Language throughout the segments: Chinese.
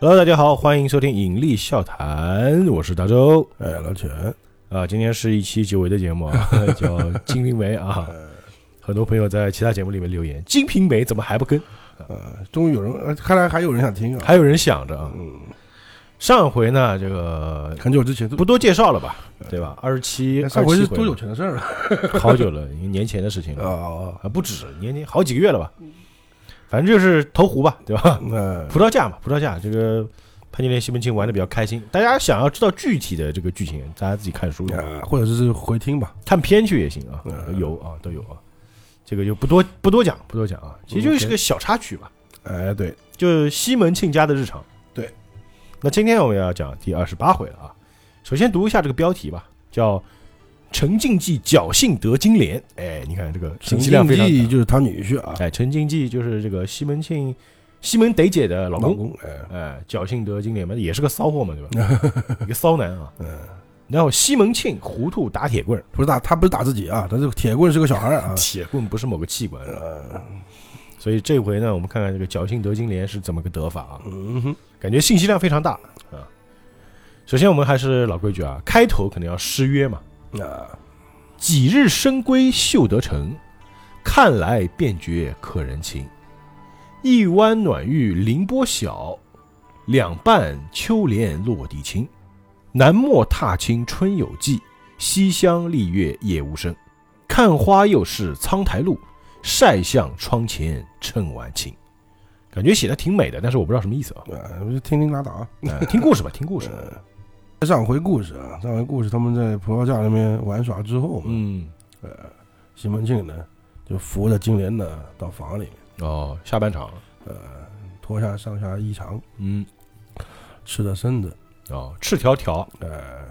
Hello，大家好，欢迎收听《引力笑谈》，我是大周。哎，老钱，啊，今天是一期久违的节目啊，叫《金瓶梅》啊。很多朋友在其他节目里面留言，《金瓶梅》怎么还不跟？呃，终于有人，呃看来还有人想听啊。还有人想着啊。嗯，上回呢，这个很久之前不多介绍了吧，对吧？二十七，上回是多久前的事儿了？好久了，一年前的事情啊了啊啊，不止年年好几个月了吧？反正就是投壶吧，对吧？那葡萄架嘛，葡萄架，这个潘金莲、西门庆玩的比较开心。大家想要知道具体的这个剧情，大家自己看书、啊，或者是回听吧。看片去也行啊，嗯有啊，都有啊。这个就不多不多讲，不多讲啊，其实就是个小插曲吧，哎，对，就西门庆家的日常。对，那今天我们要讲第二十八回了啊。首先读一下这个标题吧，叫“陈静济侥幸得金莲”。哎，你看这个信陈。静济就是他女婿啊，哎，陈静济就是这个西门庆、西门得姐的老公。老公，哎，哎，侥幸得金莲嘛，也是个骚货嘛，对吧？一个骚男啊。嗯，然后西门庆糊涂打铁棍，不是打他不是打自己啊，他这个铁棍是个小孩啊。铁棍不是某个器官，呃，所以这回呢，我们看看这个侥幸得金莲是怎么个得法啊？嗯哼，感觉信息量非常大啊。首先，我们还是老规矩啊，开头肯定要诗约嘛。啊，几日深闺绣得成，看来便觉可人情。一湾暖玉凌波晓，两瓣秋莲落地青。南陌踏青春有迹，西厢丽月夜无声。看花又是苍苔路，晒向窗前趁晚晴。感觉写的挺美的，但是我不知道什么意思啊。啊，就听听拉倒啊。呃听故事吧，听故事。上回故事啊，上回故事他们在葡萄架那边玩耍之后嗯，呃，西门庆呢就扶着金莲呢到房里面，哦，下半场，呃脱下上下衣裳，嗯，赤着身子，哦，赤条条，呃，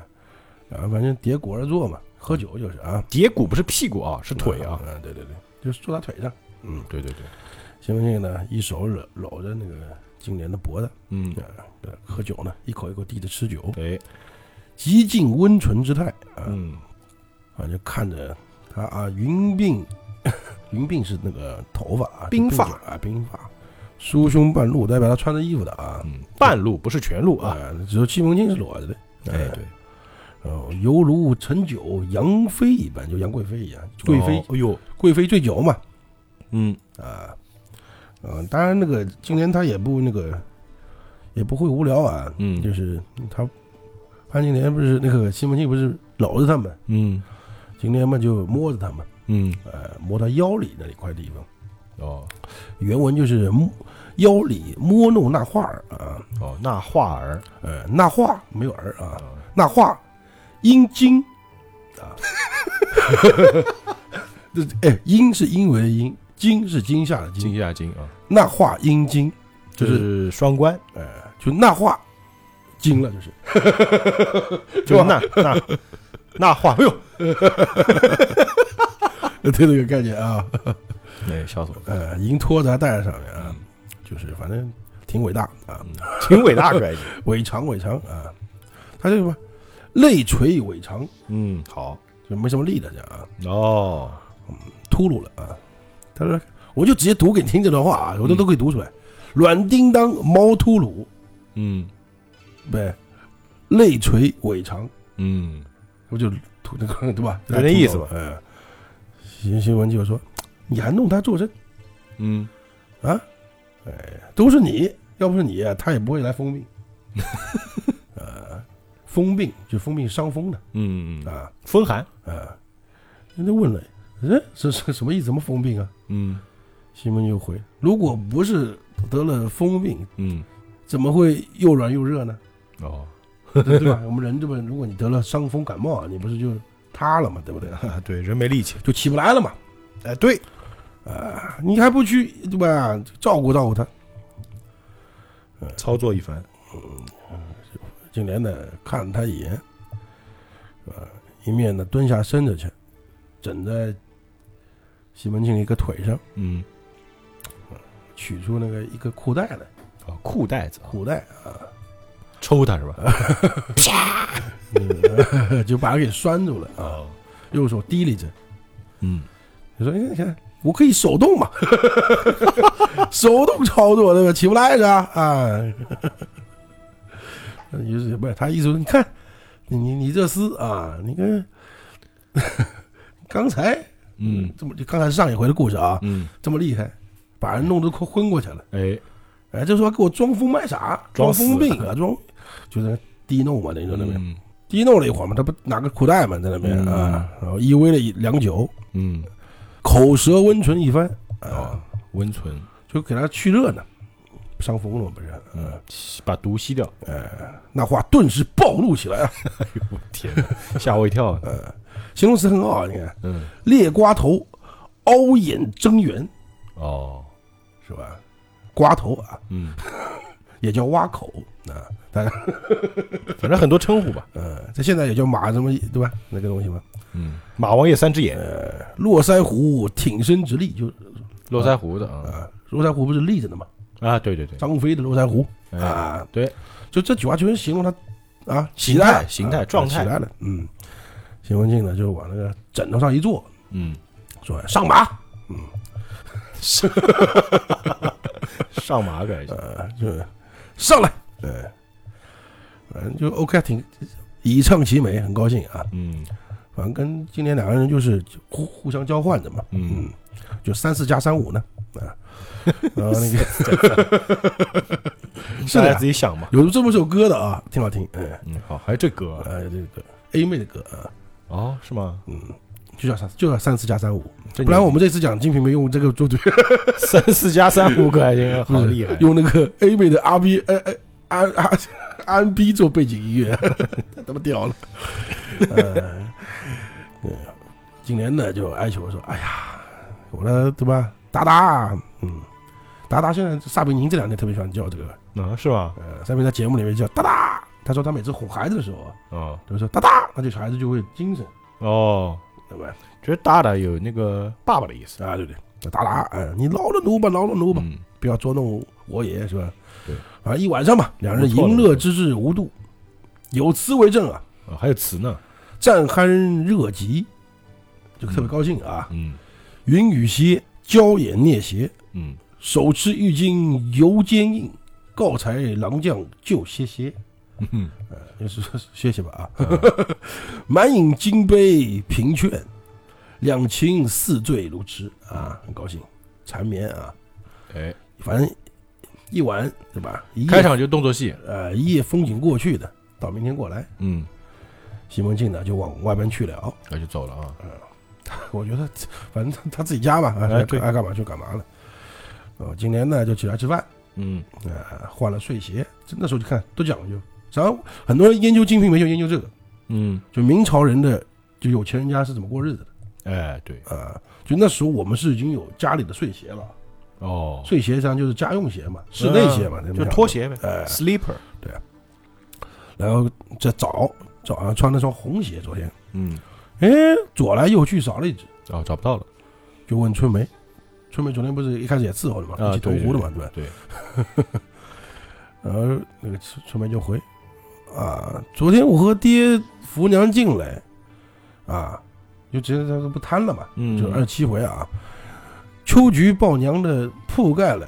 然后反正叠骨而坐嘛，喝酒就是啊，叠骨不是屁股啊，是腿啊。嗯，对对对，就是坐他腿上。嗯，对对对，西门庆呢，一手搂搂着那个金莲的脖子，嗯，啊，对，喝酒呢，一口一口递着吃酒，对，极尽温存之态啊，嗯，反正看着他啊，云鬓，云鬓是那个头发啊，鬓发啊，鬓发，梳胸半露，代表他穿着衣服的啊，嗯，半露不是全露啊。啊，只有西门庆是裸着的，哎，对，哦，犹如陈酒杨妃一般，就杨贵妃一样，贵妃哦，哎呦，贵妃醉酒嘛，嗯，啊，嗯，当然那个金莲她也不那个，也不会无聊啊，嗯。就是他潘金莲不是那个西门庆不是搂着他们，嗯，金莲嘛就摸着他们，嗯，呃，摸他腰里那一块地方，哦，原文就是摸腰里摸弄那画儿啊，哦，那画儿。呃，那画没有儿啊，啊，那画阴茎。啊，这 哎，阴是因为的阴，惊是惊吓的惊，惊下惊啊，那画阴茎就是是双关，呃，就那画惊了，就是。就那 那那画，哎呦，对这个概念啊，哎，笑死我了，呃，银托在带在上面啊，就是反正挺伟大啊，嗯挺伟大个概念，伟长伟长啊，他这什么泪垂尾长，嗯，好，就没什么力的这样啊，哦，秃噜了啊。他说，我就直接读给你听这段话啊，我都嗯都可以读出来。软叮当，猫秃噜，嗯对，泪垂尾长，嗯，不就秃那个对吧？有点意思吧哎，新新闻就说，你还弄他作证嗯，啊？哎，都是你，要不是你，他也不会来封病。呃，封病就风病伤风的嗯嗯，啊风寒，啊。人家问了，哎，这是什么意思？什么风病啊？嗯西门就回：如果不是得了风病，嗯，怎么会又软又热呢？哦，对吧？我们人这么，如果你得了伤风感冒，你不是就塌了嘛？对不对？对，人没力气，就起不来了嘛。哎，对，啊，你还不去对吧？照顾照顾他。操作一番，金莲呢看了他一眼，呃，一面呢蹲下身子去，枕在西门庆一个腿上，嗯，取出那个一个裤带来，啊，裤带子，裤带啊，抽他是吧？嗯 就把他给拴住了啊，哦，右手提离着。嗯，你说，哎你看我可以手动嘛，手动操作对吧？起不来是吧？啊，意思不是他意思说，你看你你你这厮啊，你看刚才嗯。这么就刚才上一回的故事啊，嗯，这么厉害，把人弄得快昏过去了。哎，哎，这时候给我装疯卖傻，装疯病啊，装就是低弄嘛，那种那边。嗯。低弄了一会儿嘛，他不拿个裤带嘛，在那边嗯。啊，然后依偎了一良久，嗯，口舌温存一番啊。哦，，温存，就给他去热呢，伤风了不是？嗯，把毒吸掉。那话顿时暴露起来啊！哎呦，我天哪，吓我一跳啊！形容词很好啊，你看嗯，裂瓜头，凹眼睁圆，哦，是吧？瓜头啊，嗯，也叫挖口啊，大家 反正很多称呼吧。嗯，这现在也叫马什么对吧？那个东西嘛，嗯，马王爷三只眼，络腮胡挺身直立，就络腮胡的啊啊，络腮胡不是立着的嘛？啊，对对对，张飞的络腮胡哎，啊，对，就这句话就是形容他啊形态形态啊状态起来了，嗯。邢文庆呢，就往那个枕头上一坐，嗯，说上马，嗯 上马改一下，呃，就是上来，对，反正就 OK，挺以唱其美，很高兴啊。嗯。反正跟今天两个人就是互互相交换的嘛，嗯。嗯，就三四加三五呢，啊，然后那个是 的，自己想嘛。有这么首歌的啊，挺好听，嗯，嗯，好，还有这歌啊。呃，这个 A 妹的歌啊，哦，是吗？嗯，就叫三就叫三四加三五，不然我们这次讲《金瓶梅》用这个做对，三四加三五可还行，好厉害。用那个 A 妹的 R B 呃呃 R R R B 做背景音乐，太他妈屌了。呃，对今年呢就哀求说，哎呀，我的对吧，达达，嗯，达达现在撒贝宁这两天特别喜欢叫这个，啊，是吧？呃，撒贝宁在节目里面叫达达，他说他每次哄孩子的时候啊，哦。都说达达，那这小孩子就会精神，哦，对吧？觉得达达有那个爸爸的意思。啊，对不对，达达，哎，你饶了奴吧，饶了奴吧，嗯，不要捉弄我也是吧？对，啊，一晚上吧，两人淫乐之至无度，有词为证啊，啊，还有词呢。战酣热极，就特别高兴啊。嗯。云雨歇，娇眼蹑斜，嗯，手持玉巾犹坚硬，告才郎将就歇歇，嗯呃就是说歇歇吧啊。满饮金杯平劝，两情似醉如痴啊，很高兴，缠绵啊，哎，反正一晚对吧？一夜开场就动作戏。呃一夜风景过去的，到明天过来，嗯，西门庆呢就往外边去了。那就走了啊。我觉得反正他他自己家嘛，爱爱干嘛就干嘛了。哦，今天呢就起来吃饭，嗯呃，换了睡鞋，这那时候就看多讲究。然后很多人研究《金瓶梅》就研究这个，嗯，就明朝人的就有钱人家是怎么过日子的哎，对，啊、就那时候我们是已经有家里的睡鞋了，哦，睡鞋实际上就是家用鞋嘛，室内鞋嘛，就拖。鞋呗哎，sleeper 对。然后这早早上穿了双红鞋，昨天，嗯，哎，左来右去找了一只，哦，找不到了。就问春梅，春梅昨天不是一开始也伺候的嘛，啊一起投壶的嘛，对吧？对，然后那个春春梅就回，啊，昨天我和爹扶娘进来，啊，就直接他不贪了嘛，嗯，就二十七回啊，秋菊抱娘的铺盖来，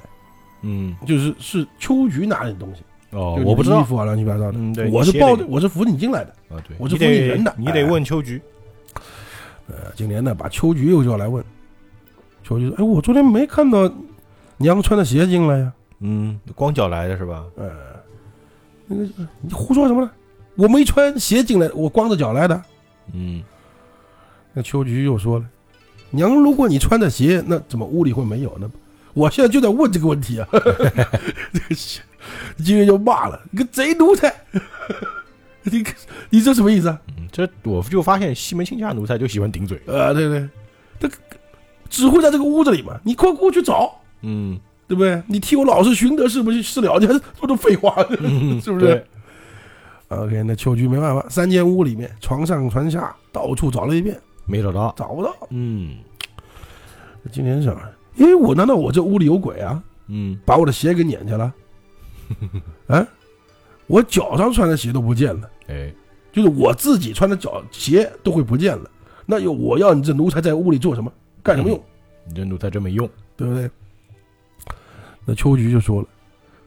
嗯，就是是秋菊拿的东西，哦，我不知道衣。服啊乱七八糟的，嗯，对，我是抱我是扶你进来的，啊，对，我是你得服你人的你得哎问秋菊。呃，今年呢把秋菊又叫来问，秋菊说，哎，我昨天没看到娘穿的鞋进来呀，嗯，光脚来的是吧？呃，那个你胡说什么呢？我没穿鞋进来，我光着脚来的。嗯，那秋菊又说了：“娘，如果你穿的鞋，那怎么屋里会没有呢？我现在就在问这个问题啊！” 这个是金月就骂了：“你个贼奴才！你你这什么意思啊？嗯这我就发现西门庆家奴才就喜欢顶嘴。啊，对对，这个只会在这个屋子里嘛，你快过去找，嗯，对不对？你替我老师寻得是不是是了？你还是说这废话，嗯 是不是对？OK，那秋菊没办法，三间屋里面，床上床下到处找了一遍，没找到。找不到。嗯今天想，哎，我难道我这屋里有鬼啊？嗯，把我的鞋给撵去了？啊，我脚上穿的鞋都不见了，哎，就是我自己穿的脚鞋都会不见了。那有我要你这奴才在屋里做什么？干什么用？你这奴才真没用。对不对？那秋菊就说了，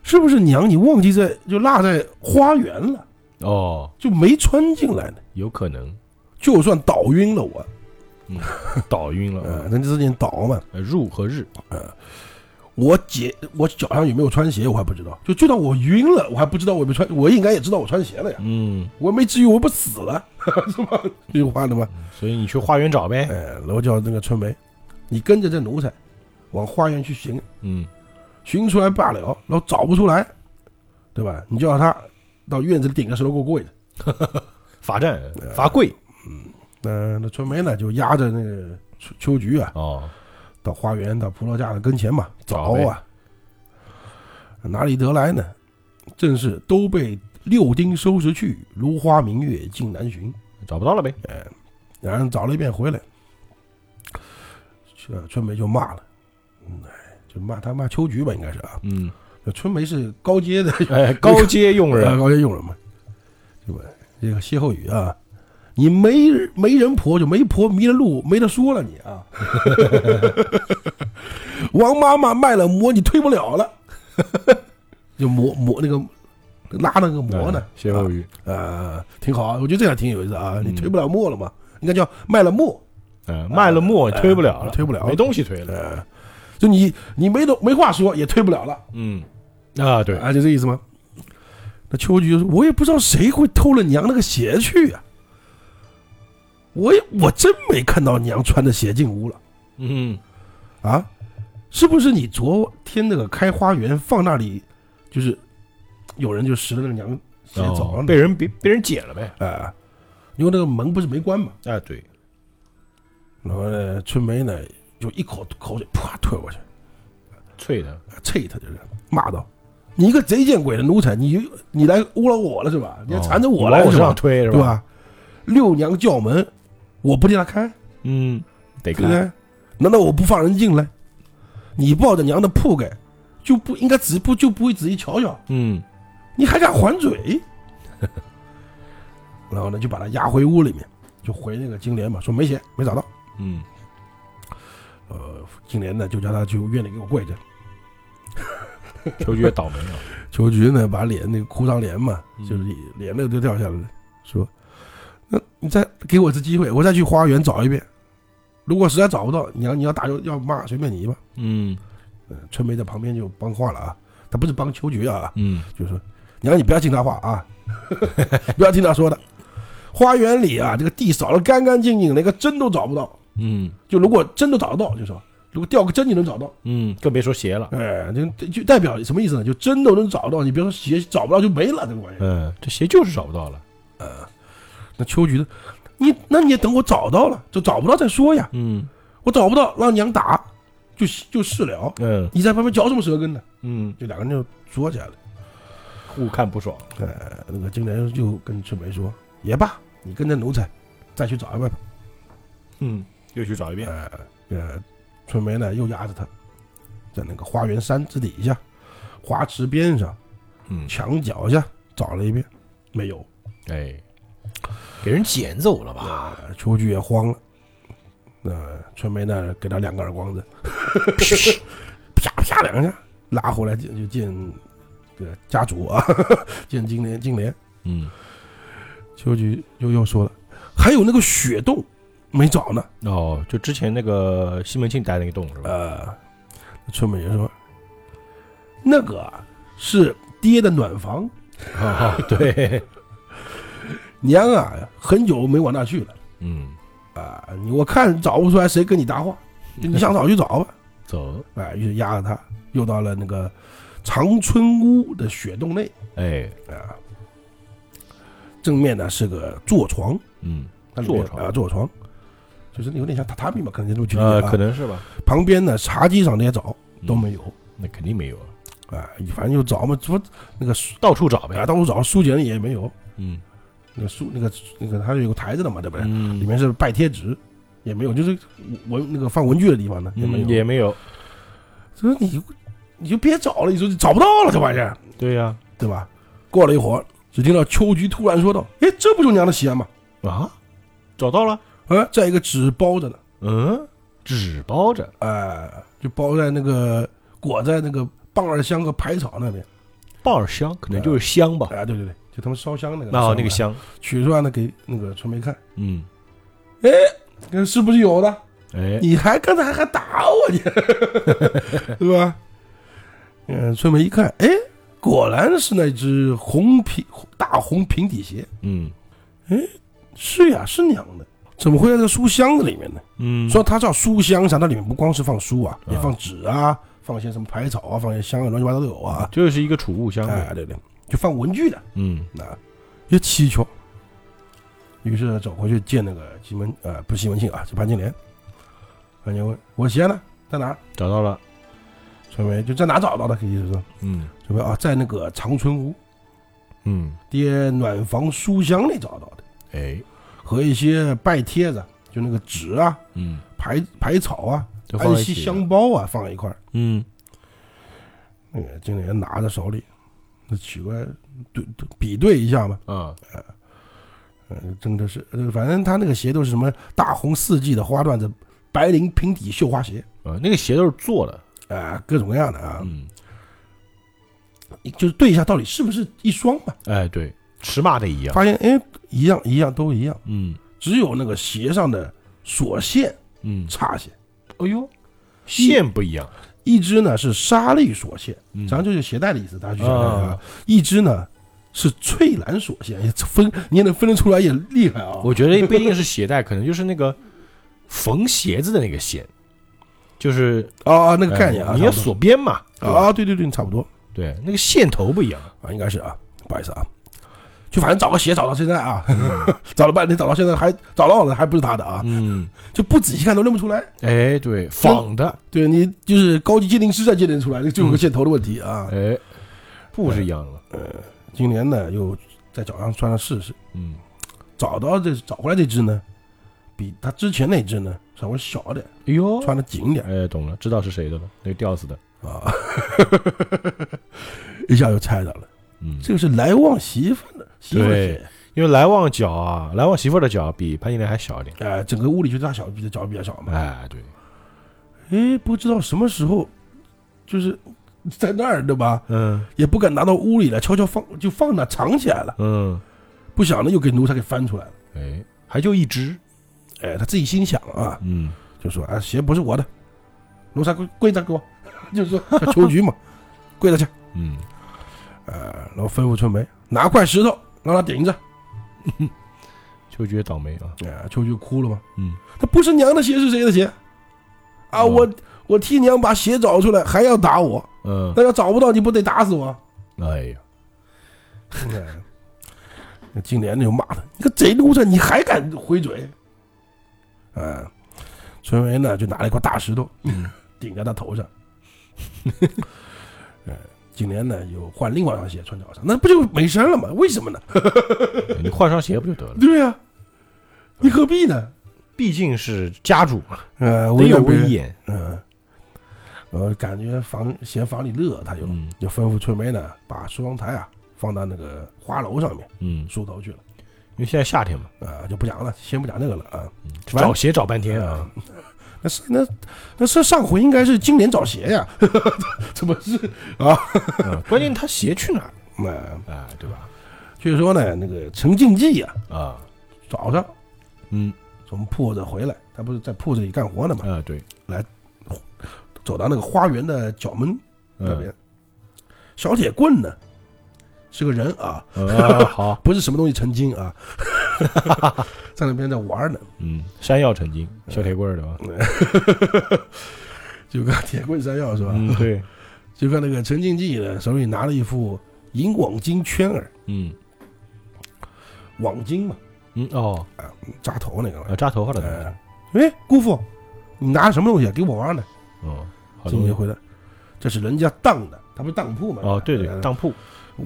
是不是娘你忘记在就落在花园了，哦，就没穿进来呢？有可能就算倒晕了我，倒晕了。呃，那之前倒嘛，呃入和日，我姐我脚上有没有穿鞋我还不知道，就就当我晕了，我还不知道我没穿，我应该也知道我穿鞋了呀，嗯，我没至于我不死了，是吧？这句话的嘛，所以你去花园找呗。哎，然后叫那个春梅，你跟着这奴才往花园去寻，嗯，寻出来罢了，然后找不出来，对吧？你就让他到院子里顶个石头给我跪着。罚站罚跪。嗯那那春梅呢，就压着那个秋秋菊啊，哦，到花园到葡萄架的跟前嘛，找啊，哪里得来呢？正是都被六丁收拾去，如花明月尽难寻。找不到了呗。哎两人找了一遍回来，这春梅就骂了，嗯，哎，就骂他骂秋菊吧，应该是啊。嗯，这春梅是高阶的 哎，高阶用呃人。高阶佣人嘛，对吧？这个歇后语啊，你没没人婆就没婆，迷了路没得说了你啊。王妈妈卖了馍，你推不了了，就磨磨那个拉那个馍呢哎，歇后语。呃，挺好啊，我觉得这样挺有意思啊。你嗯推不了磨了嘛，应该叫卖了磨，嗯，卖了墨也推不了了，推不了没东西推了。呃，就你你没东没话说也推不了了嗯，啊，对，啊，就这意思吗？那秋菊就说：“我也不知道谁会偷了娘那个鞋去啊，我也我真没看到娘穿着鞋进屋了嗯，啊，是不是你昨天那个开花园放那里，就是有人就拾了那个娘鞋走了？哦被人别被人捡了呗。啊，因为那个门不是没关嘛。”啊，对，然后呢，春梅呢就一口口水啪吐过去，啐他。啐他就是骂道：“你一个贼见鬼的奴才，你你来污了我了是吧？你还缠着我哦往我身上来是吧？推是吧？对吧？六娘叫门，我不替他开，嗯，得对。对？难道我不放人进来？你抱着娘的铺盖，就不应该仔不就不会仔细瞧瞧？嗯，你还敢还嘴？然后呢，就把他押回屋里面，就回那个金莲嘛，说没钱，没找到。嗯，呃，金莲呢就叫他去院里给我跪着。秋菊也倒霉了。秋菊呢，把脸那个哭丧脸嘛，嗯就是脸那个都掉下来了，说：“那你再给我一次机会，我再去花园找一遍。如果实在找不到，你要你要打要要骂，随便你吧。嗯”呃春梅在旁边就帮话了啊，他不是帮秋菊啊，嗯，就是说娘你不要听他话啊，不要听他说的。花园里啊，这个地扫得干干净净，连个针都找不到。嗯就如果真的找得到，就说如果掉个针你能找到，嗯，更别说鞋了。哎，就就代表什么意思呢？就真的能找到，你别说鞋找不到就没了，这个玩意儿。嗯，这鞋就是找不到了。呃那秋菊的，你那你也等我找到了，就找不到再说呀。嗯我找不到，让娘打，就就是了。嗯你在旁边嚼什么舌根呢？嗯，就两个人就说起来了。互看不爽。呃，那个金莲就跟春梅说：“也罢，你跟着奴才再去找一遍吧。嗯，又去找一”遍。呃呃，春梅呢又压着他，在那个花园山之底下、花池边上、嗯，墙脚下找了一遍，没有。哎，给人捡走了吧？啊，秋菊也慌了。那春梅呢，给他两个耳光子，啪啪两下，拉回来见就见这个家主啊，见金莲金莲。嗯，秋菊又又说了，还有那个雪洞没找呢。哦，就之前那个西门庆待那个洞是吧？呃，春梅也说，那个啊是爹的暖房，啊，对，娘啊很久没往那去了嗯，啊。你我看找不出来谁跟你搭话，你想找就找吧。走，哎，于是压着他，又到了那个长春屋的雪洞内哎，啊。正面呢是个坐床，嗯，它里面坐床啊，坐床，就是有点像榻榻米嘛，可能就这么去理呃，可能是吧，旁边呢茶几上那些找都没有，那肯定没有啊，啊，反正就找嘛，说那个书到处找啊，呗。到处找书简里也没有，嗯那个书那个那个它有个台子的嘛，对不对？嗯，里面是拜贴纸，也没有，就是文那个放文具的地方呢也没有，嗯也没有。所以你你就别找了，你说你找不到了这玩意儿。对呀，对吧？过了一会儿，只听到秋菊突然说道：“哎，这不就娘的鞋吗？啊，找到了。啊，在一个纸包着呢。嗯，纸包着，哎、就包在那个裹在那个棒儿香和排草那边。棒儿香可能就是香吧。哎、对对对，就他们烧香那个。哦，那个，香，取出来呢给那个春梅看，嗯，这是不是有的？哎，你还刚才还打我你，对吧？嗯，春梅一看，哎，果然是那只红平大红平底鞋，嗯哎是呀，是娘的，怎么会在这个书箱子里面呢？嗯，说它叫书箱，啥？那里面不光是放书啊，啊也放纸啊，放些什么排草啊，放些香啊，乱七八糟都有啊。就是一个储物箱，哎，对对，就放文具的，嗯那也蹊跷。于是走回去见那个西门，呃，不是西门庆啊，是潘金莲。潘金莲问：“我鞋呢？在哪儿找到了，？”春梅就在哪找到的？意思是嗯春梅啊，在那个长春屋嗯，爹暖房书箱里找到的，哎，和一些拜帖子，就那个纸啊、嗯，排排草啊、安息在一起了，香包啊，放在一块儿。嗯。那个经理人拿在手里，那取过来对对比对一下嘛，啊，嗯，真的是，呃反正他那个鞋都是什么大红四季的花缎子，白绫平底绣花鞋，啊，那个鞋都是做的，啊、各种各样的啊，嗯，就是对一下到底是不是一双嘛，哎，对，尺码得一样，发现哎一样一样都一样，嗯。只有那个鞋上的锁线嗯，差些，哎呦，线不一样，一只呢是沙粒锁线，嗯。实际上就是鞋带的意思，大家去想想啊啊，一只呢是翠蓝锁线，也分你也能分得出来，也厉害啊，我觉得不一定是鞋带，可能就是那个缝鞋子的那个线，就是啊那个概念啊，哎你要锁边嘛，啊，对对对，差不多。对，那个线头不一样，啊，应该是啊，不好意思啊，就反正找个鞋找到现在啊，找了半天找到现在还找到了，还不是他的啊，嗯，就不仔细看都认不出来。哎，对，仿的，对你就是高级鉴定师才鉴定出来的，就有个线头的问题啊。哎，不是一样的，今年呢又在脚上穿上试试，嗯，找到这找回来这只呢，比他之前那只呢稍微小点，哎呦，穿的紧点。哎，懂了，知道是谁的了，那个吊死的，啊，一下就猜到了，嗯，这个是来旺媳妇的媳妇的对鞋。因为来旺脚啊，来旺媳妇儿的脚比潘金莲还小一点，哎、整个屋里就大小比的脚比较小嘛。哎，对，哎，不知道什么时候，就是在那儿对吧？嗯也不敢拿到屋里来，悄悄放就放那藏起来了。嗯，不想呢，又给奴才给翻出来了。哎，还就一只，哎，他自己心想啊，嗯，就说啊，鞋不是我的，奴才跪跪着给我，就是说叫秋菊嘛，跪着去。嗯，呃，然后吩咐春梅拿块石头让他顶着。就觉得倒霉啊，哎，秋菊哭了吗，嗯，他不是娘的鞋是谁的鞋？啊，哦我我替娘把鞋找出来，还要打我，嗯，那要找不到你不得打死我？哎呀，哎那金莲就骂他：“你个贼奴才，你还敢回嘴？”啊，春梅呢就拿了一块大石头嗯顶在他头上。呃，金莲呢又换另外一双鞋穿脚上，那不就没声了吗？为什么呢？你换双鞋不就得了？对呀、你何必呢？毕竟是家主嘛，呃，得有威严，嗯，呃，感觉房嫌房里热，他就嗯就吩咐春梅呢把梳妆台啊放到那个花楼上面嗯，梳头去了。因为现在夏天嘛，啊，就不讲了，先不讲那个了啊。嗯找鞋找半天啊，那是那那是上回应该是今年找鞋呀，怎么是？啊关键他鞋去哪儿？那啊，对吧？据说呢，那个陈静济呀，啊，早上嗯，从铺子回来，他不是在铺子里干活呢嘛，啊，对，来走到那个花园的角门那嗯，边，小铁棍呢是个人啊，啊，好，不是什么东西成精啊，在那边在玩呢，嗯，山药成精，小铁棍儿的吧？就看铁棍山药是吧？嗯，对，就看那个陈静济呢，手里拿了一副银网金圈儿，嗯网金嘛，嗯，哦，扎头那个嘛啊，扎头发的东哎西，哎，姑父，你拿什么东西啊？给我玩呢？哦，好东西，金爷回来，这是人家当的，他不是当铺嘛？哦，对对，呃当铺，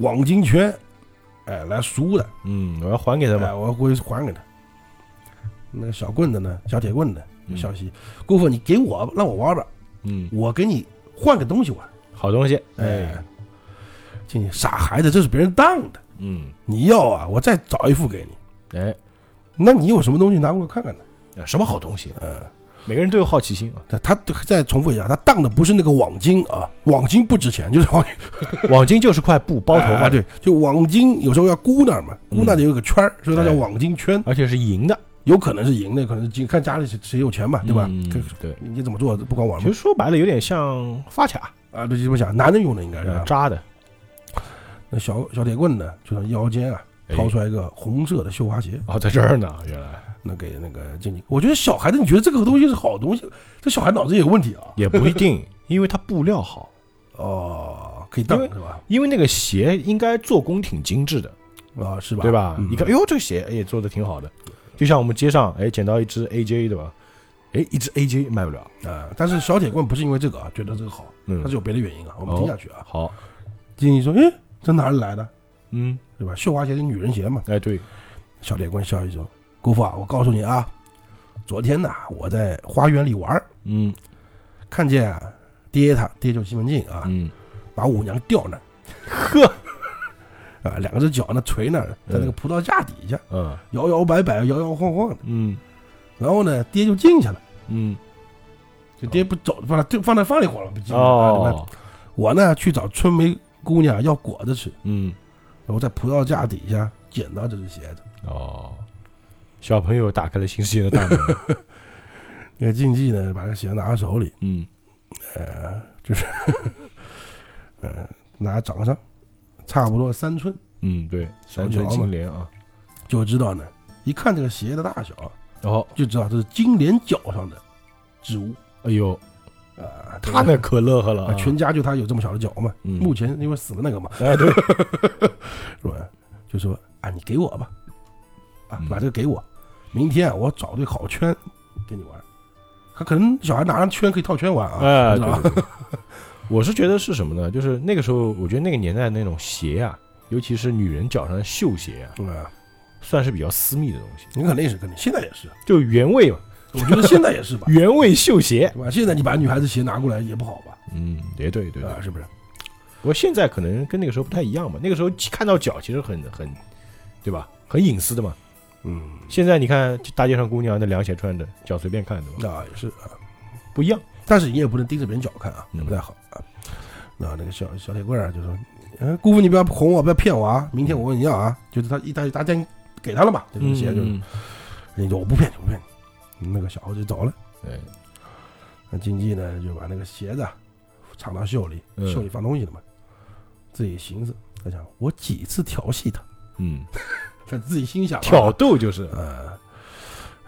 网金圈，哎，来赎的，嗯，我要还给他我要回去还给他。那个小棍子呢？小铁棍子，嗯笑嘻，姑父，你给我让我玩玩，嗯，我给你换个东西玩。好东西，哎哎，，金爷，傻孩子，这是别人当的，嗯，你要啊，我再找一副给你。哎，那你有什么东西拿过来看看呢？什么好东西？嗯，每个人都有好奇心啊。他他再重复一下，他当的不是那个网巾啊，网巾不值钱，就是网 网巾就是块布包头啊，嘛，对，就网巾有时候要箍那儿嘛，箍那里有个圈儿，所以它叫哎。网巾圈，而且是银的，有可能是银的，可能是金，看家里谁谁有钱嘛，对吧？对，你怎么做不管我其实说白了有点像发卡，啊，对，这么想，男人用的应该是吧。扎的，那小小铁棍呢，就从腰间啊哎。掏出来一个红色的绣花鞋，哦，在这儿呢，原来那给那个静静。我觉得小孩子，你觉得这个东西是好东西，这小孩脑子也有问题啊。也不一定，因为它布料好，哦，可以当是吧？因为那个鞋应该做工挺精致的，啊，是吧？对吧？嗯你看，哎呦，这个鞋哎做的挺好的，就像我们街上哎捡到一只 AJ 对吧？哎，一只 AJ 卖不了，啊，但是小铁棍不是因为这个啊，觉得这个好，嗯它是有别的原因啊。我们听下去啊。好，静静说：“哎，这哪里来的？嗯，对吧？绣花鞋是女人鞋嘛。哎对，”小铁棍笑一说：“姑父啊，我告诉你啊，昨天呐，我在花园里玩，嗯看见啊，爹他爹就西门庆啊，嗯，把五娘吊那儿，呵，啊，两只脚呢垂那儿，在那个葡萄架底下嗯摇摇摆摆、摇摇晃晃的。嗯然后呢，爹就进去了，嗯，就爹不走，放那就放那放一会儿了，不进去啊对吧哦，我呢去找春梅姑娘要果子吃，嗯然后在葡萄架底下捡到这只鞋子。哦，小朋友打开了新世界的大门，那个竞技呢，把这鞋拿在手里，嗯。呃，就是，呃，拿掌上，差不多三寸，嗯，对，三寸金莲啊，就知道呢，一看这个鞋的大小，然哦，就知道这是金莲脚上的植物。哎呦，啊。他那可乐呵了全家就他有这么小的脚嘛。嗯。目前因为死了那个嘛，哎对，是吧？就说啊，你给我吧，啊，嗯把这个给我，明天啊，我找对好圈给你玩。他可能小孩拿上圈可以套圈玩啊，哎，我是觉得是什么呢？就是那个时候，我觉得那个年代那种鞋啊，尤其是女人脚上的绣鞋啊，嗯，算是比较私密的东西，你肯定是肯定，现在也是，就原味嘛，我觉得现在也是吧，原味绣鞋。对吧？现在你把女孩子鞋拿过来也不好吧？嗯，也对对对啊，。是不是？不过现在可能跟那个时候不太一样嘛，那个时候看到脚其实很很，对吧？很隐私的嘛。嗯，现在你看大街上姑娘那凉鞋穿着，脚随便看，对吧？那也是啊，不一样。但是你也不能盯着别人脚看啊，嗯也不太好啊。那那个小小铁棍儿就说：“嗯，姑父你不要哄我，不要骗我啊！明天我问你要啊。”就是他一大大家给他了嘛，这个鞋就是，嗯人家说我不骗你，我不骗你。那个小伙子就走了。哎，那经济呢就把那个鞋子啊藏到袖里，嗯袖里放东西的嘛，自己寻思，他想我几次调戏他，嗯，他自己心想啊挑逗就是。呃，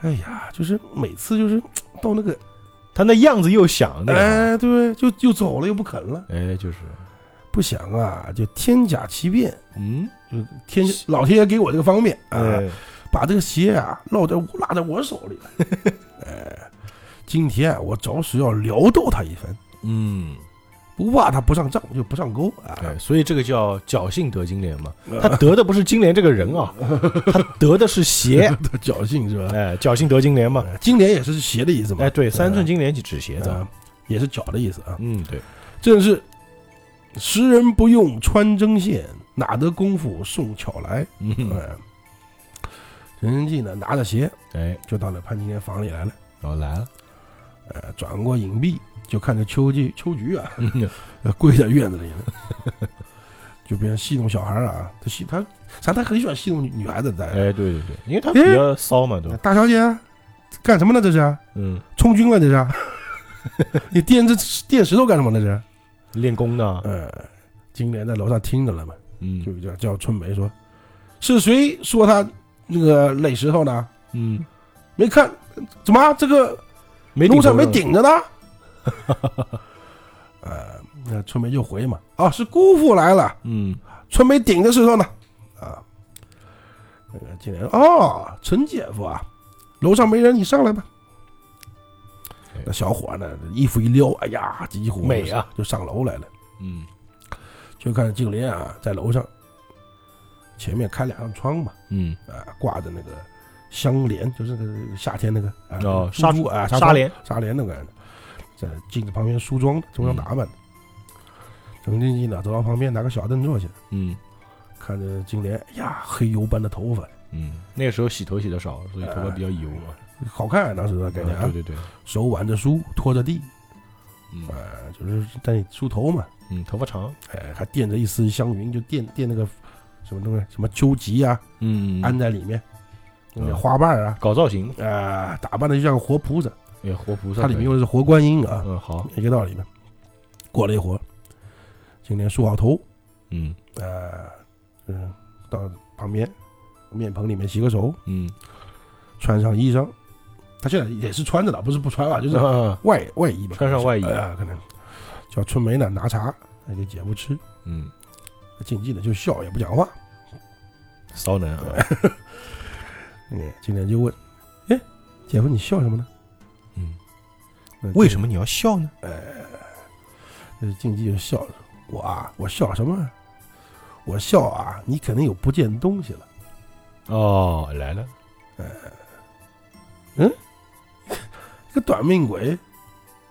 哎呀，就是每次就是 到那个，他那样子又想那个，哎，对，就就走了又不肯了，哎，就是，不想啊，就天假奇变，嗯，就天老天爷给我这个方便啊，哎，把这个鞋啊落在落在我手里。了，哎，今天啊我着实要撩逗他一番，嗯，不怕他不上账就不上钩啊，对，所以这个叫侥幸得金莲嘛。他得的不是金莲这个人啊，他得的是鞋，侥幸是吧？哎，侥幸得金莲嘛。呃金莲也是鞋的意思嘛？哎，对，三寸金金莲就指鞋子。也是脚的意思啊。嗯，对，正是识人不用穿针线，哪得功夫送巧来？嗯，哎，任人记呢拿着鞋哎，就到了潘金莲房里来了，然后来了，呃，转过影壁就看着秋菊秋菊啊，跪在院子里呢，就别人戏弄小孩啊，他戏他，啥他很喜欢戏弄女女孩子在。哎，对对对，因为他比较骚嘛，对吧？大小姐干什么呢？这是嗯，充军了？这是？你垫这垫石头干什么呢？这是？练功呢，呃，金莲在楼上听着了嘛，嗯就叫叫春梅说：“是谁说他那个垒石头呢？嗯，没看怎么这个没路上没顶顶着呢？” 呃，那春梅就回嘛：“啊，是姑父来了，嗯，春梅顶着石头呢。”啊，那个金莲说：“哦，陈姐夫啊，楼上没人，你上来吧。”哎那小伙呢，衣服一撩，哎呀，几乎美啊，就上楼来了。嗯，就看静莲啊，在楼上，前面开两扇窗嘛，嗯，啊，挂着那个香莲，就是那个夏天那个啊，纱珠啊，窗纱帘，纱帘那个，在镜子旁边梳妆，梳妆打扮。陈静静呢，走到旁边拿个小凳坐下，嗯。看着金莲，哎呀，黑油般的头发，嗯，那个时候洗头洗的少，所以头发比较油啊。好看，当时的感觉啊。嗯对，对对，手挽着梳，拖着地，嗯。啊，就是在梳头嘛，嗯，头发长，哎，还垫着一丝香云，就垫垫那个什么东西，什么秋吉啊，嗯，安在里面，花瓣啊，搞造型，啊，打扮的就像个活菩萨，哎，活菩萨，它里面用的是活观音啊，嗯好，一个道理嘛。过了一会儿，今天梳好头，嗯。呃，嗯，到旁边面盆里面洗个手，嗯，穿上衣裳，他现在也是穿着的，不是不穿啊，就是啊外外衣吧，穿上外衣。哎呀，可能。叫春梅呢拿茶那给姐夫吃，嗯，静静的就笑也不讲话。骚男啊，嗯，今天就问，哎，姐夫你笑什么呢？嗯，为什么你要笑呢？呃，静姬就笑了，我啊，我笑什么？我笑啊，你肯定有不见东西了。哦，来了，这个短命鬼，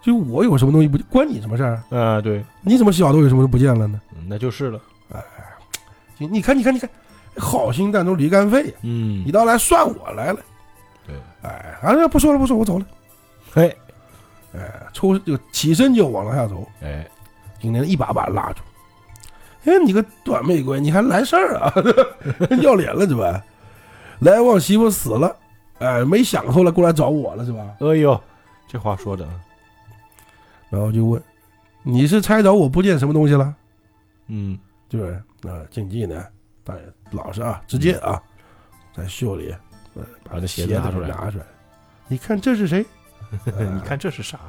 就我有什么东西不关你什么事儿？啊，对，你怎么小都有什么都不见了呢？嗯那就是了，你你看，你看，你看，好心当中驴肝肺，嗯你，倒来算我来了。对，哎，啊，不说了，不说了，我走了。嘿，哎，抽就起身就往楼下走，哎，今天一把把拉住。哎，你个短命鬼，你还来事儿啊？要脸了是吧？来旺媳妇死了，哎，没享受了，过来找我了是吧？哎呦，这话说的，然后就问，你是猜着我不见什么东西了？嗯就是啊，静姬呢，大爷老实啊，直接啊，在袖里呃把这鞋拿出来拿出来，你看这是谁？你看这是啥？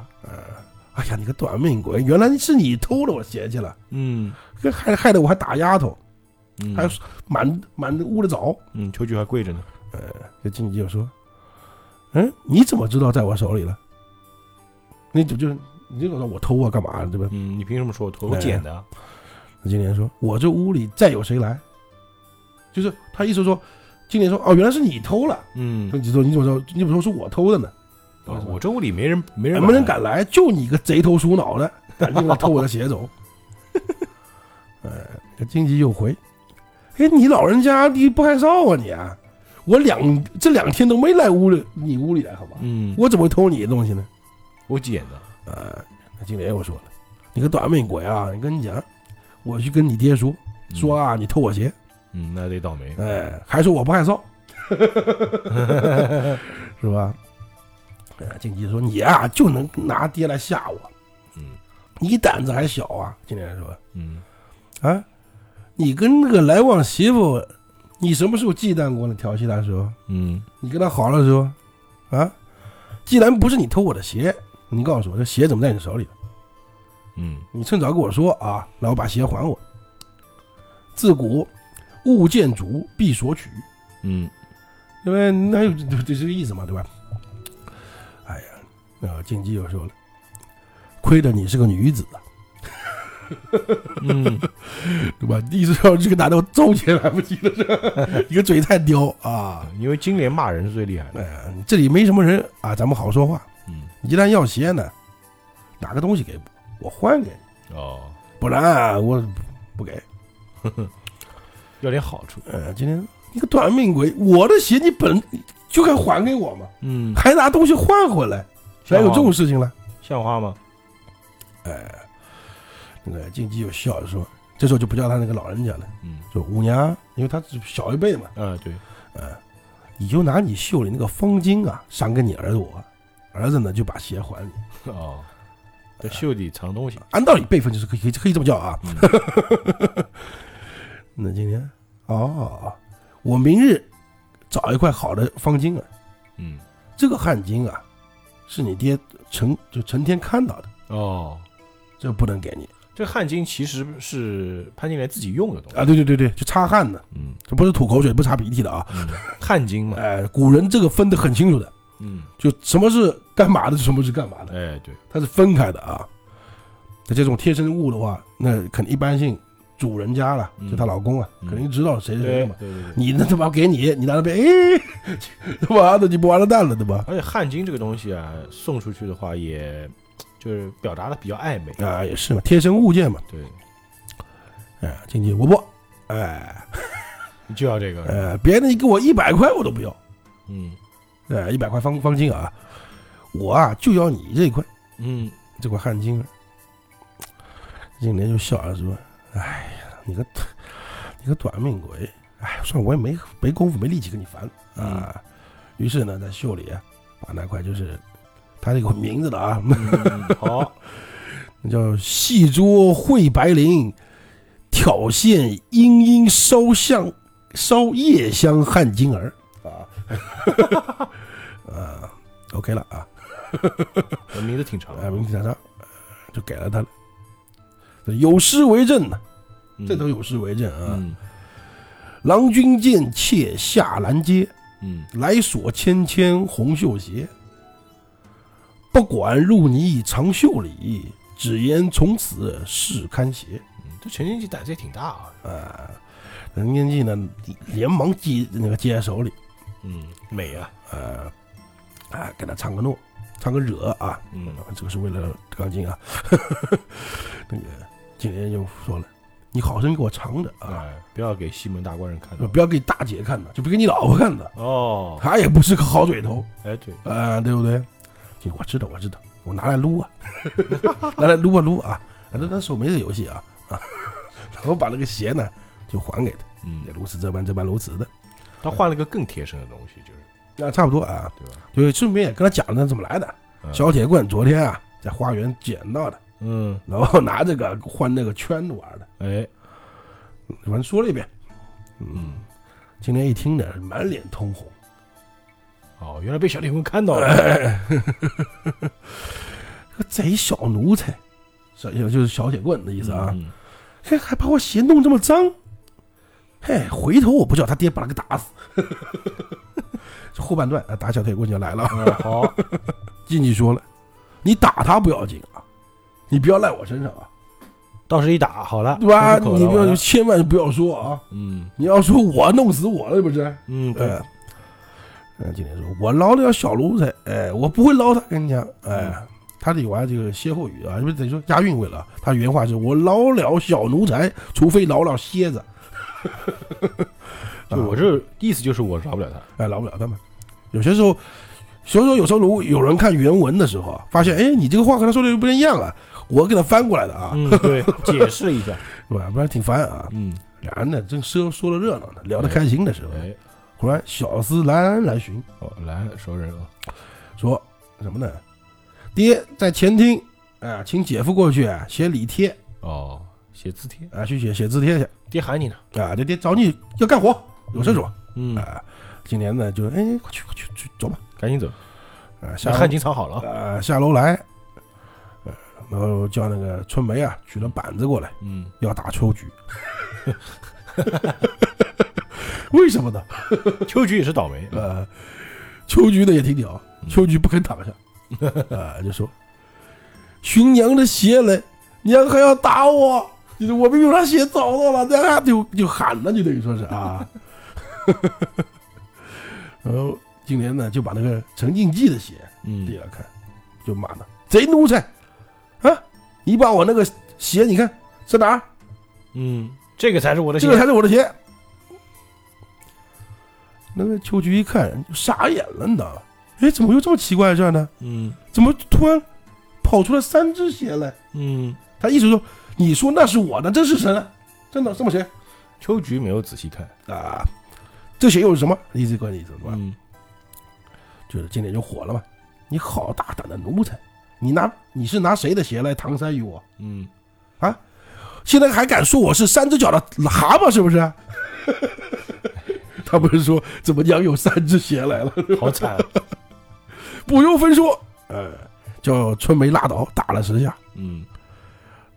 哎呀，你个短命鬼！原来是你偷了我鞋去了，嗯害害得我还打丫头，嗯，还满满屋子找。嗯，秋菊还跪着呢，呃这经理就说：“嗯，你怎么知道在我手里了？你怎么就你就说我偷啊，干嘛对吧嗯，你凭什么说我偷？我捡的，？”那金莲说：“我这屋里再有谁来，就是他意思说，金莲说哦，原来是你偷了。嗯那，你说你怎么说？你怎么说是我偷的呢？哦我这屋里没人，没人，没人，敢来，就你个贼头鼠脑的，敢进来偷我的鞋走。呃，这荆棘又回，哎，你老人家你不害臊啊你啊！我两这两天都没来屋里，你屋里来好吧？嗯，我怎么会偷你的东西呢？我捡的，呃，那经理又说了，你个短命鬼啊！你跟你讲，我去跟你爹说，嗯说，啊，你偷我鞋，嗯，那得倒霉，哎，还说我不害臊，是吧？哎，经济说你啊，就能拿爹来吓我，嗯你胆子还小啊！今天说嗯，啊，你跟那个来旺媳妇，你什么时候忌惮过呢？调戏她的时候，嗯你跟她好了时候，啊，既然不是你偷我的鞋，你告诉我这鞋怎么在你手里？嗯你趁早跟我说啊，然后把鞋还我。自古物见足必索取，嗯，因为？那有这这是个意思嘛，对吧？哎呀，啊，晋级又说了，亏得你是个女子啊，嗯，对吧？意思说这个男的我揍起来不记得是，一个嘴太刁啊！因为金莲骂人是最厉害的，这里没什么人啊，咱们好说话。嗯，一旦要鞋呢，拿个东西给我，我还给你，哦，不然我不给。要点好处，呃，今天你个短命鬼，我的鞋你本就该还给我嘛，嗯，还拿东西换回来，哪有这种事情了？像话吗？哎那个晋级就笑着说，这时候就不叫他那个老人家了，嗯，说五娘，因为他是小一辈嘛，啊，对，呃，你就拿你袖里那个方巾啊，赏给你儿子我，儿子呢就把鞋还你。哦，在袖底藏东西，按道理辈分就是可以可以可以这么叫啊。嗯 那今天？哦，我明日找一块好的方巾啊，嗯，这个汗巾啊，是你爹成就成天看到的，哦，这不能给你。这汗巾其实是潘金莲自己用的东西，啊。对对对对，就擦汗的，嗯。这不是吐口水，不擦鼻涕的啊。嗯，汗巾嘛，哎，古人这个分得很清楚的，嗯，就什么是干嘛的，什么是干嘛的，哎，对，它是分开的啊。那这种贴身物的话，那肯定一般性主人家了，嗯就她老公啊，嗯肯定知道谁是谁嘛。对对对。你那他妈给你，你拿那边，哎，他妈的你不完了蛋了，对吧？而且汗巾这个东西啊，送出去的话，也就是表达的比较暧昧。啊，也是嘛，贴身物件嘛。对，哎，经济我不，哎，你就要这个。呃，别的你给我一百块我都不要，嗯哎，一百块方方巾啊，我啊就要你这一块嗯，这块汗金儿。金莲就笑着说：“哎呀，你个你个短命鬼！哎，算了，我也没没功夫没力气跟你烦啊。于是呢，在袖里啊把那块就是他这个名字的啊，嗯好，那 叫戏桌会白绫，挑线殷殷烧香烧夜香汗金儿啊 啊，OK 了啊，这 名字挺长，啊，名字挺长就给了他了。这有诗为证呢，嗯这都有诗为证啊。嗯郎君见妾下兰阶，嗯来锁纤纤红袖鞋。不管入泥长袖里，只言从此是堪斜。嗯，这陈经济胆子也挺大啊，啊，任天记呢连忙接那个接在手里，嗯，美啊，呃，啊，给他唱个诺，唱个惹啊，嗯这个是为了钢筋啊。那个金莲就说了，你好生给我藏着啊，哎，不要给西门大官人看到，不要给大姐看的，就别给你老婆看的，哦，她也不是个好嘴头哎对，啊，对不对？就我知道，我知道，我拿来撸啊，拿来撸啊撸啊，啊，那那手没这游戏啊啊，然后把那个鞋呢就还给他，嗯也，如此这般这般如此的。他换了个更贴身的东西，就是那，差不多啊，对吧？就顺便也跟他讲了怎么来的。嗯小铁棍昨天啊，在花园捡到的，嗯，然后 拿这个换那个圈子玩的，哎，反正说了一遍。嗯，嗯，今天一听呢，满脸通红。哦，原来被小铁棍看到了，哎这贼小奴才，小就是小铁棍的意思啊，嗯，嘿，还把我鞋弄这么脏，嘿，回头我不叫他爹把他给打死。这后半段啊，打小铁棍就来了。嗯好，进去说了，你打他不要紧啊，你不要赖我身上啊，到时一打好了，对吧？你不要千万不要说啊，嗯。你要说我弄死我了，是不是？嗯，对。哎，，嗯，今天说我捞了小奴才，哎，我不会捞他，跟你讲，哎，他得玩这个歇后语啊，因为等于说押韵为了，他原话是我捞了小奴才，除非捞了蝎子，就我这意思就是我饶不了他，哎，捞不了他们。有些时候，所以说有时候如果有人看原文的时候啊，发现哎，你这个话和他说的又不一样啊，我给他翻过来的啊，嗯，对，解释一下，是吧？不然挺烦啊。嗯，俩人呢正说说的热闹呢，聊得开心的时候，哎，忽然小厮兰来寻，哦，来了，熟人了，说什么呢？爹在前厅，啊，请姐夫过去啊写礼帖。哦，写字帖，啊，去写写字帖去。爹喊你呢，啊，这爹找你要干活，有事说嗯，啊。今年呢就哎，快去快去去走吧。赶紧走，啊，下汗巾藏好了。啊，啊下楼来，呃，然后叫那个春梅啊举了板子过来，嗯，要打秋菊。为什么呢？秋菊也是倒霉，呃，秋菊呢也挺屌，嗯。秋菊不肯躺下，啊，就说寻娘的鞋来，娘还要打我，就是我明明把鞋找到了，娘还就就喊了，就等于说是啊。然后今年呢，就把那个陈静记的鞋嗯。递，来看，就骂他贼奴才啊！你把我那个鞋，你看在哪儿？嗯，这个才是我的鞋这个，才是我的鞋。那个秋菊一看傻眼了，你知道吗？哎，怎么又这么奇怪的事儿呢？嗯怎么突然跑出来三只鞋来？嗯，他一直说，你说那是我的，这是谁呢？真的这么鞋秋菊没有仔细看，啊？这鞋又是什么？一直关意思是吧？嗯就是今天就火了嘛！你好大胆的奴才！你拿你是拿谁的鞋来搪塞于我？嗯，啊？现在还敢说我是三只脚的蛤蟆，是不是？他不是说怎么娘有三只鞋来了？好惨，不由分说，呃，叫春梅拉倒，打了十下，嗯。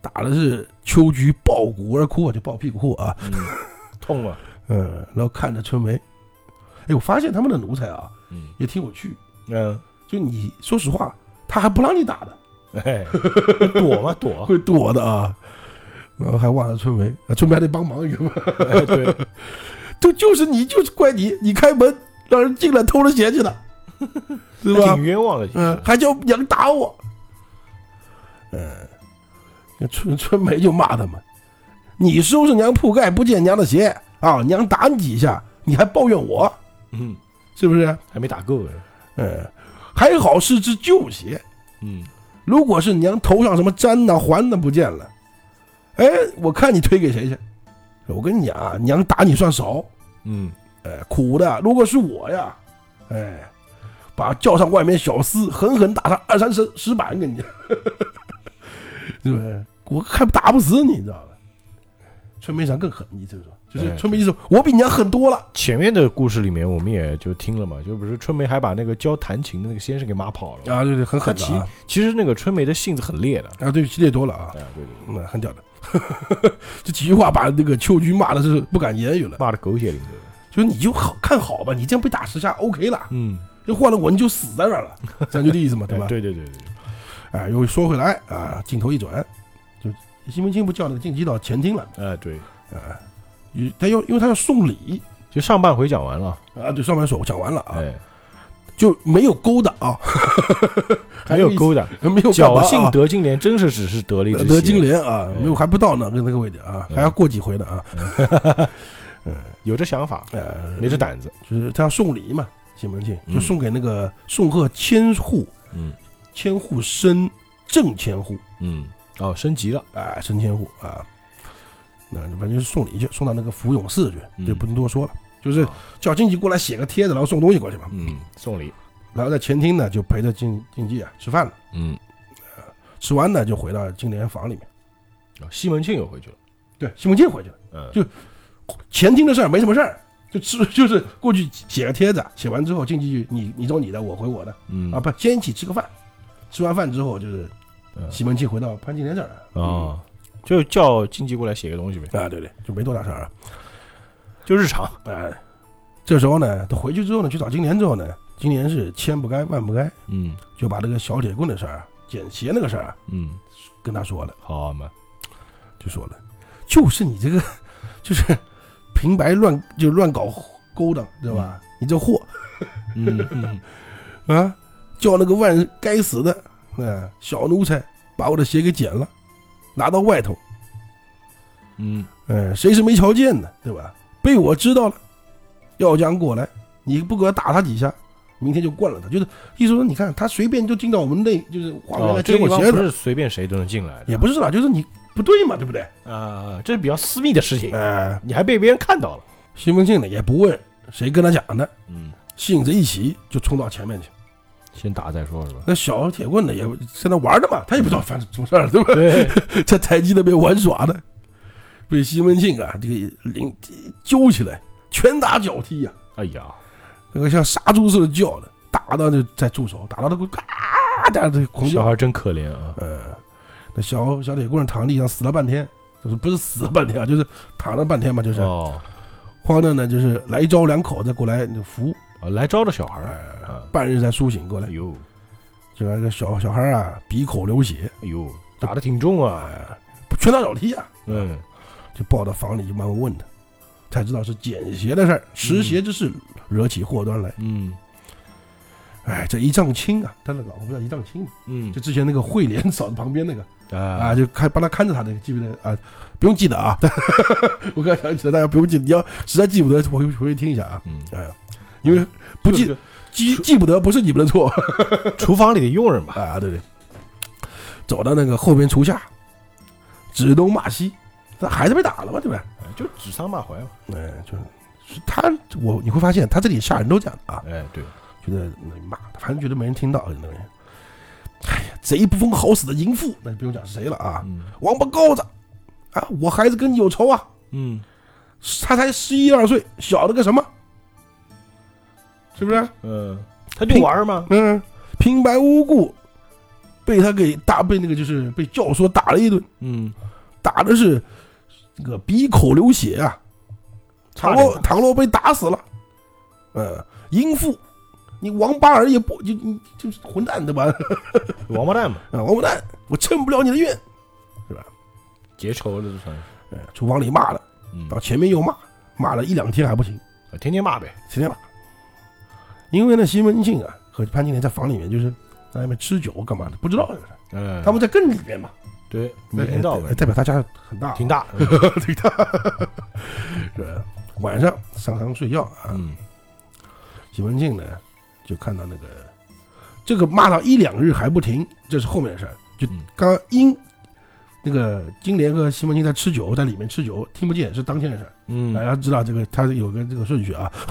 打的是秋菊抱骨而哭，就抱屁股哭啊，嗯，痛啊，嗯，然后看着春梅，哎，我发现他们的奴才啊嗯。也挺有趣，嗯，就你说实话，他还不让你打的，哎，躲嘛躲，会躲的啊，然后还忘了春梅，啊春梅还得帮忙一个对，就就是你，就是怪你，你开门让人进来偷了鞋去了，是吧？挺？冤枉的，嗯，还叫娘打我。嗯，那春春梅就骂他们：“你收拾娘铺盖不见娘的鞋。啊，娘打你几下，你还抱怨我，嗯，是不是？还没打够呢，嗯，还好是只旧鞋，嗯，如果是娘头上什么簪呐、环呐不见了，哎，我看你推给谁去？我跟你讲啊，娘打你算少，嗯，哎，苦的。如果是我呀，哎，把叫上外面小厮，狠狠打他二三十十板，跟你讲，对不对？我还打不死你，你知道吧？春梅上更狠，你这说，就是哎春梅就说，我比你娘狠多了。前面的故事里面我们也就听了嘛，就不是春梅还把那个教弹琴的那个先生给骂跑了。啊，对对，很狠的其啊！其实那个春梅的性子很烈的，啊，对，激烈多了啊，哎，对对，嗯，很屌的。这几句话把那个秋菊骂的是不敢言语了。骂的狗血淋头的。就是你就好看好吧，你这样被打十下 OK 了，嗯，就换了我你就死在那儿了，这样就这意思嘛，对吧？对对对对对，哎，又说回来啊，镜头一转，就西门庆不叫那个晋级到前厅了，哎对，啊，因他要因为他要送礼就上半回讲完了，啊，对，上半首讲完了啊，哎，就没有勾的啊，没有勾搭，没有侥幸得得金莲，真是只是得了一只得金莲，莲啊，没有还不到呢，跟那个位置啊，嗯还要过几回呢啊，嗯。有这想法，呃，没这胆子，就是他要送礼嘛，西门庆嗯就送给那个送贺千户，嗯。千户升正千户。嗯，哦，升级了，啊，升千户啊，那反正就是送礼去，送到那个福永寺去，嗯。就不能多说了，就是叫经济过来写个帖子，然后送东西过去嘛。嗯，送礼，然后在前厅呢，就陪着经经济啊吃饭了，嗯，吃完呢就回到金莲房里面。哦西门庆又回去了，对，西门庆回去了，嗯，就前厅的事儿没什么事儿，就吃 就是过去写个帖子，写完之后经济你你走你的，我回我的嗯。啊，不先一起吃个饭，吃完饭之后就是嗯。西门庆回到潘金莲这儿来啊，就叫经济过来写个东西呗，啊，对对，就没多大事儿啊。就日常，哎，这时候呢，他回去之后呢，去找金莲之后呢，金莲是千不该万不该，嗯。就把这个小铁棍的事儿、捡鞋那个事儿啊嗯，跟他说了，好嘛，就说了，就是你这个，就是平白乱就乱搞勾当，知道吧？你这货。嗯嗯。啊，叫那个万该死的啊小奴才把我的鞋给捡了，拿到外头，嗯，哎，谁是没瞧见的，对吧？被我知道了，要将过来，你不给我打他几下，明天就灌了他。就是意思说，你看他随便就进到我们内，就是花园哦来，这个地方捡我鞋子，不是随便谁都能进来的，也不是啦，就是你不对嘛，对不对？啊，这是比较私密的事情，哎，你还被别人看到了，西门庆呢也不问谁跟他讲的，嗯，性子一起就冲到前面去。先打再说，是吧？那小铁棍呢也现在那玩的嘛，他也不知道发生什么事儿，对吧？对，在台基那边玩耍的，被西门庆啊这个领揪起来，拳打脚踢呀、哎呀，那个像杀猪似的叫的，打到就再住手，打到那个啊，打这狂叫。小孩真可怜啊，呃，那小小铁棍躺地上死了半天，就是不是死了半天啊，就是躺了半天嘛，就是哦，慌的呢，就是来一招两口子过来扶，啊来招的小孩儿，哎，啊，半日才苏醒过来哎。呦，就那个小小孩啊，鼻口流血，哎呦，打的挺重啊，哎，拳打脚踢啊，嗯，就抱到房里就慢慢问他，才知道是捡鞋的事儿，拾鞋之事惹起祸端来。嗯哎，这一丈青啊，他的老婆不叫一丈青嘛？嗯就之前那个慧莲嫂子旁边那个啊，啊，就看帮他看着他那个，记不记得啊？不用记得啊，我刚才想起来，大家不用记得，你要实在记不得，回回去听一下啊。嗯，哎，因为不记这个记记不得，不是你们的错厨房里的佣人吧，啊。对对，走到那个后边厨下，指东骂西，那孩子被打了嘛，对吧？哎就指桑骂槐嘛，哎，就是是他，我你会发现他这里下人都这样的啊，哎，对，觉得那骂，反正觉得没人听到，那个人。哎呀，贼不逢好死的淫妇，那就不用讲是谁了啊，嗯王八羔子啊，我孩子跟你有仇啊，嗯他才十一二岁，小的个什么？是不是？嗯，他就玩嘛，嗯，平白无故被他给打，被那个就是被教唆打了一顿，嗯，打的是这个鼻口流血啊，倘若倘若被打死了，呃，淫妇，你王八儿也不就你就是混蛋对吧？王八蛋嘛，啊，王八蛋，我称不了你的怨，结仇了这算是，哎，厨房里骂了，嗯，到前面又骂，骂了一两天还不行。天天骂呗，天天骂。因为呢，西门庆啊和潘金莲在房里面就是在外面吃酒干嘛的，不知道这个事。嗯，他们在更里面嘛，对，没听到哎代表他家很大，挺大，挺大。是晚上上床睡觉啊，嗯西门庆呢就看到那个这个骂到一两日还不停，这是后面的事儿。就嗯刚刚因那个金莲和西门庆在吃酒，在里面吃酒，听不见是当天的事儿。嗯大家知道这个，他有个这个顺序啊。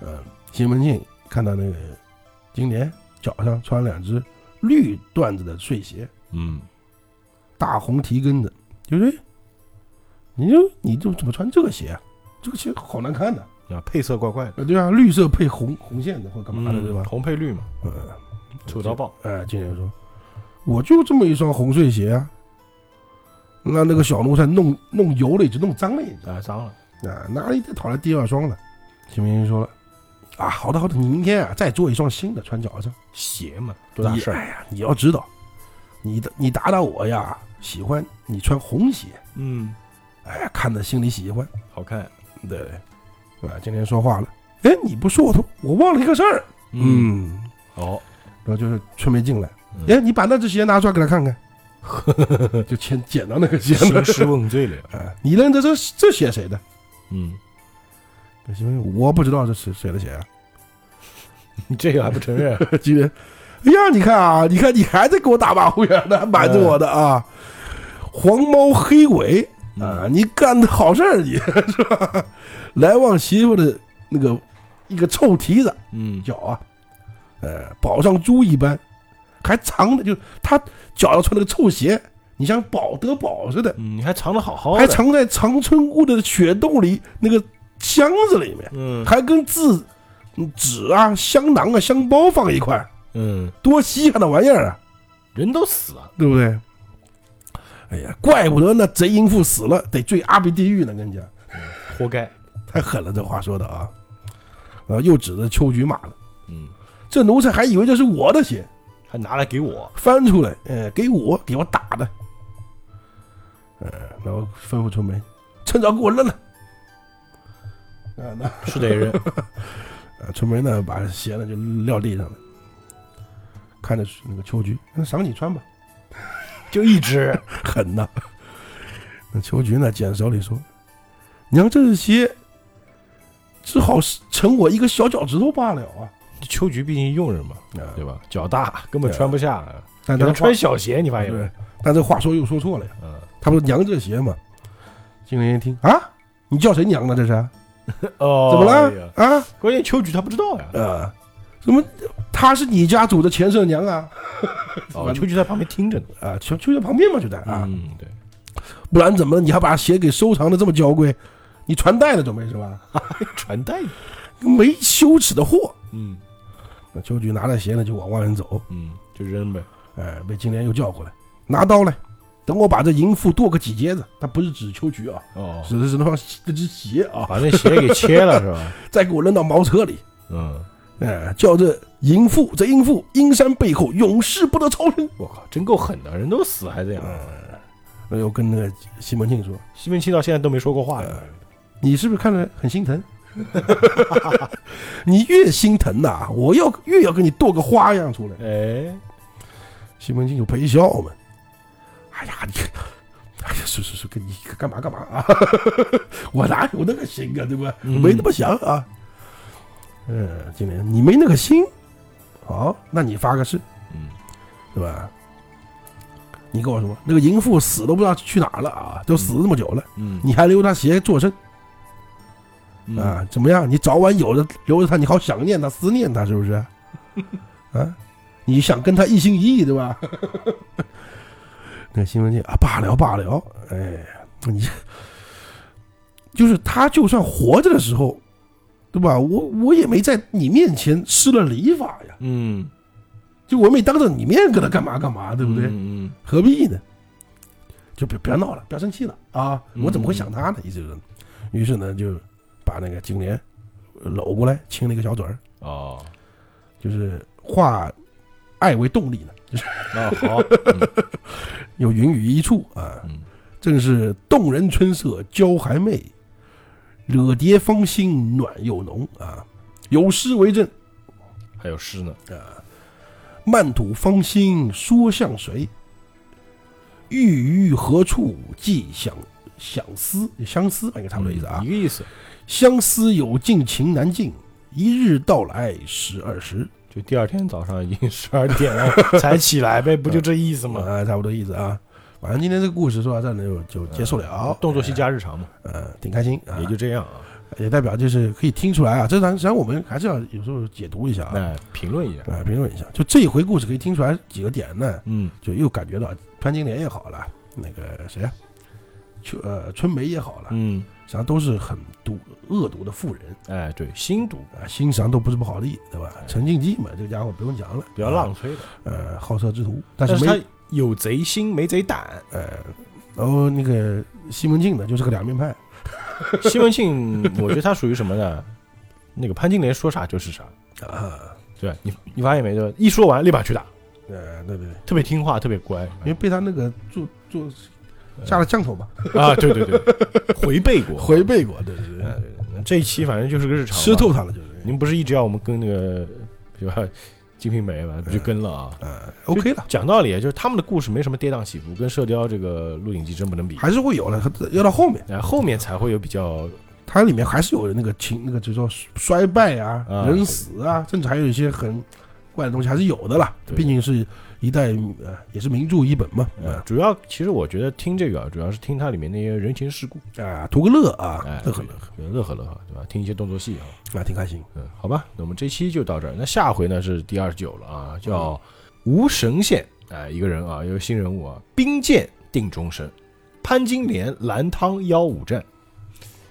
呃，西门庆看到那个金莲脚上穿两只绿缎子的睡鞋，嗯大红提跟的，就是哎你就你就怎么穿这个鞋啊？这个鞋好难看的，啊，配色怪怪的，呃对啊，绿色配红红线的或干嘛的，嗯对吧？红配绿嘛，嗯，丑到爆。哎，金莲说，我就这么一双红睡鞋啊。那那个小奴才弄弄油了一只，弄脏了一只。啊，脏了。啊，哪里再讨来第二双了？西门庆说了，啊，好的好的，你明天啊再做一双新的穿脚上。鞋嘛，多大事儿？你哎呀，你要知道，你的你打打我呀，喜欢你穿红鞋，嗯，哎呀，看着心里喜欢，好看。对，啊，今天说话了，哎，你不说我都我忘了一个事儿，嗯，哦，然后就是春梅进来，嗯哎，你把那只鞋拿出来给他看看，就捡捡到那个鞋了，兴师问罪了。啊，你认得这这鞋谁的？嗯，西门庆，我不知道这是谁的鞋啊。你 这个还不承认？今天，哎呀，你看啊，你看你还在给我打马虎眼呢，瞒着我的啊，黄猫黑尾啊，嗯你干的好事儿，你 是吧？来旺媳妇的那个一个臭蹄子嗯，脚啊，呃，宝上猪一般，还藏的就他脚上穿那个臭鞋，你像宝得宝似的，嗯，你还藏的好好的，还藏在长春屋的雪洞里那个箱子里面，嗯还跟字、嗯纸啊、香囊啊、香包放一块。嗯，多稀罕的玩意儿啊，人都死了。对不对？哎呀，怪不得那贼淫妇死了得坠阿鼻地狱呢，跟你讲，活该。太狠了，这话说的啊！啊，又指着秋菊骂了，嗯，这奴才还以为这是我的血，还拿来给我。翻出来，哎，给我，给我打的，呃，然后吩咐春梅，趁早给我扔了。啊，那是得扔。啊，春梅呢，把鞋呢就撂地上了，看着那个秋菊，那赏你穿吧。就一只。狠呐！那秋菊呢，捡手里说：“娘，这鞋只好是成我一个小脚趾头罢了啊。秋菊毕竟佣人嘛，啊对吧？脚大，根本穿不下。但他穿小鞋，你发现对没？，但这话说又说错了呀。嗯，他不是娘这鞋嘛？金莲一听啊，你叫谁娘呢？这是 哦，怎么了啊？关键秋菊她不知道呀。啊，怎么？她是你家祖的前世娘啊？哦，秋菊在旁边听着呢。啊，秋菊在旁边嘛，就在啊，嗯，对，不然怎么你还把鞋给收藏的这么娇贵？你传代了准备是吧？传代。没羞耻的货！嗯那秋菊拿着鞋呢，就往外面走。嗯，就扔呗。哎，被金莲又叫过来，拿刀来，等我把这淫妇剁个几截子。他不是指秋菊啊，哦，指的是那双那只鞋啊，把那鞋给切了是吧？再给我扔到茅车里。嗯，哎，叫这淫妇，这淫妇阴山背后永世不得超生。我靠，真够狠的，人都死还这样。那又跟那个西门庆说西门庆到现在都没说过话呢。：“你是不是看着很心疼？你越心疼呐、我要越要给你剁个花样出来。哎，”西门庆就陪笑嘛。哎呀，你，哎呀，是是是，跟你干嘛干嘛啊？我哪有那个心啊，对吧？嗯没那么想啊。嗯，金莲，你没那个心，好，那你发个誓，嗯，对吧？你跟我说，那个淫妇死都不知道去哪儿了啊，都死了这么久了，嗯你还留她鞋作证嗯啊？怎么样？你早晚有的留着她，你好想念她，思念她，是不是？啊，你想跟她一心一意，对吧？那西门庆啊，罢了罢了，哎，你就是他，就算活着的时候，对吧？我我也没在你面前施了礼法呀，嗯，就我没当着你面跟他干嘛干嘛，对不对？嗯何必呢？就别不要闹了，不要生气了啊！嗯我怎么会想他呢？意思就是，于是呢，就把那个金莲搂过来亲了一个小嘴儿，哦，就是化爱为动力呢，那 好，有云雨一处啊，嗯正是动人春色娇还媚，惹蝶芳心暖又浓啊。有诗为证：还有诗呢啊。漫吐芳心说向谁？欲于何处寄相相思？相思吧，应该差不多意思啊一。个意思。相思有尽情难尽，一日到来十二时，就第二天早上已经十二点了才起来呗，不就这意思吗？啊，差不多意思啊。反正今天这个故事说到这呢，就就结束了。动作戏加日常嘛，呃，挺开心啊，也就这样啊。也代表就是可以听出来啊，这咱实际上我们还是要有时候解读一下啊，哎，评论一下，啊，评论一下。就这一回故事可以听出来几个点呢，嗯，就又感觉到潘金莲也好了，那个谁啊，春呃春梅也好了，嗯，实际上都是很毒恶毒的妇人哎，对，心毒啊，心肠都不是不好的，对吧？陈静姬嘛，这个家伙不用讲了，比较浪吹的，呃，好色之徒，但是他有贼心没贼胆。呃，然后那个西门庆呢，就是个两面派，西门庆，我觉得他属于什么呢？那个潘金莲说啥就是啥，啊，对吧？你你发现没？就一说完立马去打，呃，对对对，特别听话，特别乖因为被他那个做做下了降头吧，啊！对对对，回背过，回背过，对对对，哎对对这一期反正就是个日常嘛，吃透他了就是，您不是一直要我们跟那个对吧？《金瓶梅》吧，不就跟了啊？嗯，OK 了，讲道理，就是他们的故事没什么跌宕起伏，跟《射雕》这个《鹿鼎记》真不能比。还是会有的，要到后面，哎，后面才会有比较它里面还是有那个情，那个就是说衰败啊、啊人死啊，甚至还有一些很怪的东西，还是有的啦。毕竟是一代呃，也是名著一本嘛，呃，主要其实我觉得听这个啊，主要是听它里面那些人情世故，啊，图个乐啊哎，，乐呵乐呵乐呵乐呵，对吧？听一些动作戏啊，呵，啊，挺开心。嗯，好吧，那我们这期就到这儿。那下回呢是第二十九了啊，叫吴神仙，哎，一个人啊，一个新人物啊，兵剑定终身，潘金莲蓝汤幺五战。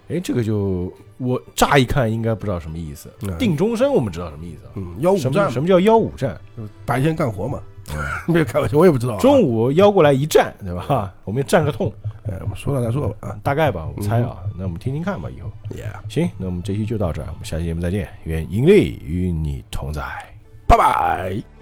哎，这个就我乍一看应该不知道什么意思。嗯定终身我们知道什么意思啊？嗯，幺五战什么什么叫幺五战？白天干活嘛，没有开玩笑，我也不知道啊。中午邀过来一站，对吧？我们站个痛，哎，我们说了再说吧啊，大概吧，我猜啊。那我们听听看吧，以后。耶，行，那我们这期就到这儿，我们下期节目再见，愿盈利与你同在。拜拜。